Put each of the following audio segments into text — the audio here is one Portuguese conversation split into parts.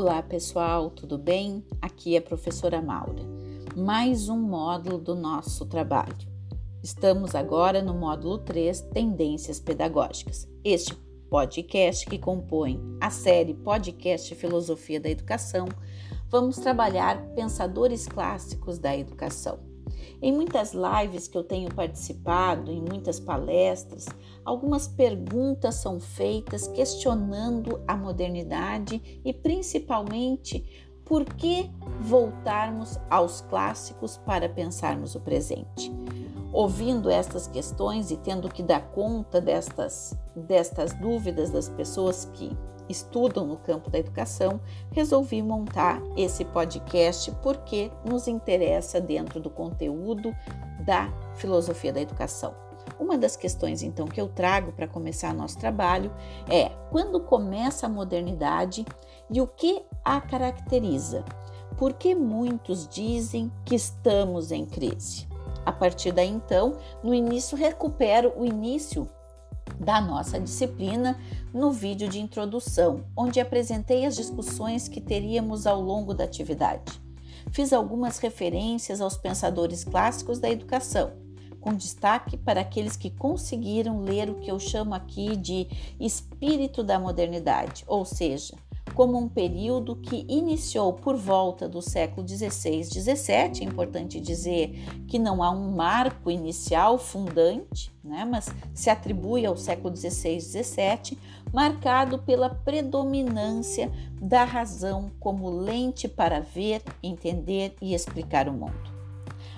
Olá pessoal, tudo bem? Aqui é a professora Maura. Mais um módulo do nosso trabalho. Estamos agora no módulo 3, Tendências Pedagógicas. Este podcast que compõe a série Podcast Filosofia da Educação, vamos trabalhar pensadores clássicos da educação. Em muitas lives que eu tenho participado, em muitas palestras, algumas perguntas são feitas questionando a modernidade e principalmente por que voltarmos aos clássicos para pensarmos o presente. Ouvindo estas questões e tendo que dar conta destas, destas dúvidas das pessoas que estudam no campo da educação, resolvi montar esse podcast porque nos interessa dentro do conteúdo da filosofia da educação. Uma das questões então que eu trago para começar nosso trabalho é quando começa a modernidade e o que a caracteriza? Por que muitos dizem que estamos em crise? A partir daí então, no início recupero o início da nossa disciplina no vídeo de introdução, onde apresentei as discussões que teríamos ao longo da atividade. Fiz algumas referências aos pensadores clássicos da educação, com destaque para aqueles que conseguiram ler o que eu chamo aqui de espírito da modernidade, ou seja, como um período que iniciou por volta do século XVI, XVII. É importante dizer que não há um marco inicial fundante, né, mas se atribui ao século XVI, XVII, marcado pela predominância da razão como lente para ver, entender e explicar o mundo.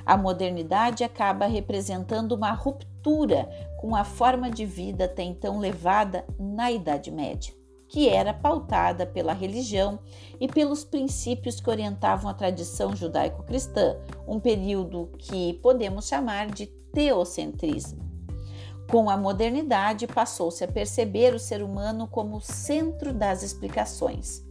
A modernidade acaba representando uma ruptura com a forma de vida até então levada na Idade Média que era pautada pela religião e pelos princípios que orientavam a tradição judaico-cristã, um período que podemos chamar de teocentrismo. Com a modernidade, passou-se a perceber o ser humano como centro das explicações.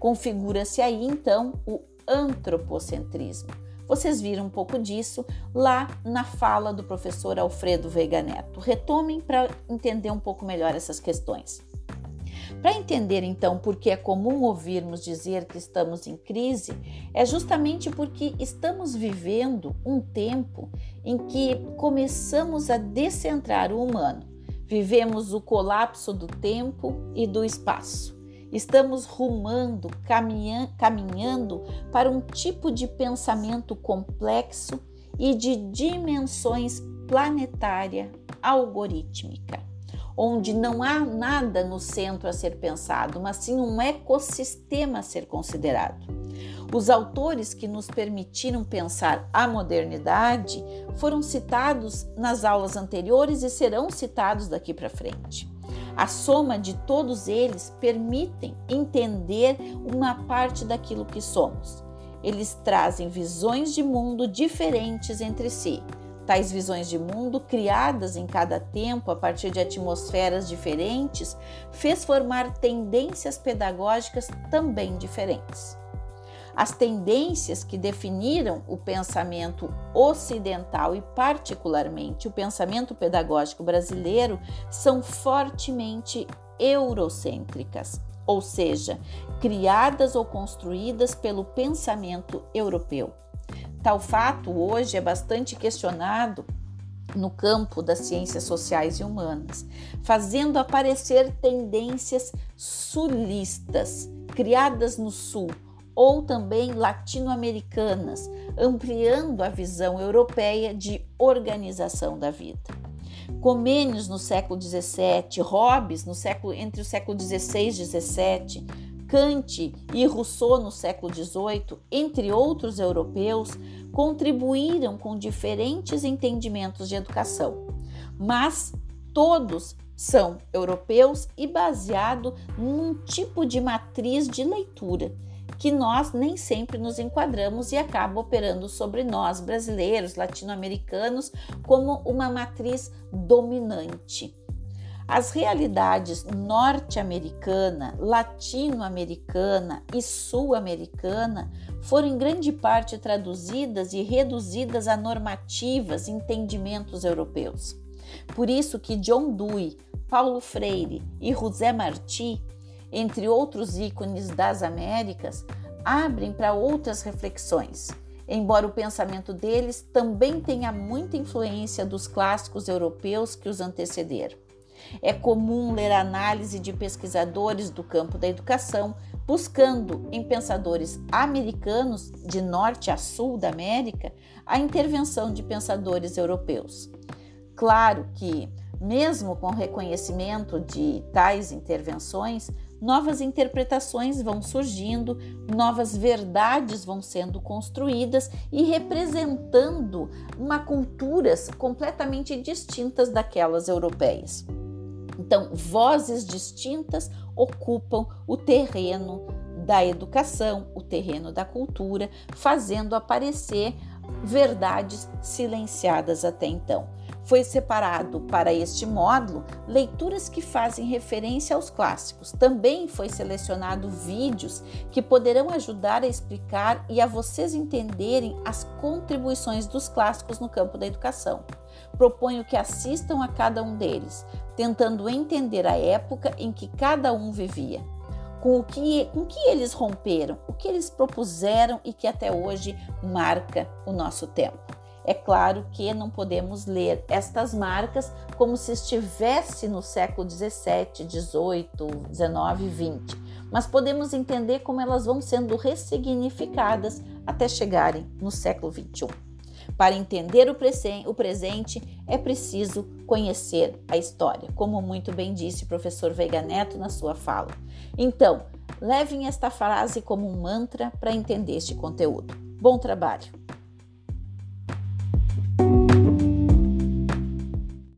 Configura-se aí então o antropocentrismo. Vocês viram um pouco disso lá na fala do professor Alfredo Veiga Neto. Retomem para entender um pouco melhor essas questões. Para entender então por que é comum ouvirmos dizer que estamos em crise, é justamente porque estamos vivendo um tempo em que começamos a descentrar o humano. Vivemos o colapso do tempo e do espaço. Estamos rumando, caminhando para um tipo de pensamento complexo e de dimensões planetária algorítmica onde não há nada no centro a ser pensado, mas sim um ecossistema a ser considerado. Os autores que nos permitiram pensar a modernidade foram citados nas aulas anteriores e serão citados daqui para frente. A soma de todos eles permitem entender uma parte daquilo que somos. Eles trazem visões de mundo diferentes entre si, Tais visões de mundo, criadas em cada tempo a partir de atmosferas diferentes, fez formar tendências pedagógicas também diferentes. As tendências que definiram o pensamento ocidental e, particularmente, o pensamento pedagógico brasileiro são fortemente eurocêntricas, ou seja, criadas ou construídas pelo pensamento europeu. Tal fato hoje é bastante questionado no campo das ciências sociais e humanas, fazendo aparecer tendências sulistas, criadas no Sul, ou também latino-americanas, ampliando a visão europeia de organização da vida. Comênios no século XVII, Hobbes no século, entre o século XVI e XVII, Kant e Rousseau no século XVIII, entre outros europeus, contribuíram com diferentes entendimentos de educação, mas todos são europeus e baseado num tipo de matriz de leitura que nós nem sempre nos enquadramos e acaba operando sobre nós, brasileiros, latino-americanos, como uma matriz dominante. As realidades norte-americana, latino-americana e sul-americana foram em grande parte traduzidas e reduzidas a normativas e entendimentos europeus. Por isso que John Dewey, Paulo Freire e José Martí entre outros ícones das Américas, abrem para outras reflexões, embora o pensamento deles também tenha muita influência dos clássicos europeus que os antecederam. É comum ler análise de pesquisadores do campo da educação buscando em pensadores americanos de norte a sul da América a intervenção de pensadores europeus. Claro que, mesmo com o reconhecimento de tais intervenções, novas interpretações vão surgindo, novas verdades vão sendo construídas e representando uma culturas completamente distintas daquelas europeias. Então, vozes distintas ocupam o terreno da educação, o terreno da cultura, fazendo aparecer verdades silenciadas até então. Foi separado para este módulo leituras que fazem referência aos clássicos. Também foi selecionado vídeos que poderão ajudar a explicar e a vocês entenderem as contribuições dos clássicos no campo da educação. Proponho que assistam a cada um deles, tentando entender a época em que cada um vivia com o que, com que eles romperam, o que eles propuseram e que até hoje marca o nosso tempo. É claro que não podemos ler estas marcas como se estivesse no século 17, 18, 19, 20, mas podemos entender como elas vão sendo ressignificadas até chegarem no século 21. Para entender o, presente, é preciso conhecer a história, como muito bem disse o professor Veiga Neto na sua fala. Então, levem esta frase como um mantra para entender este conteúdo. Bom trabalho!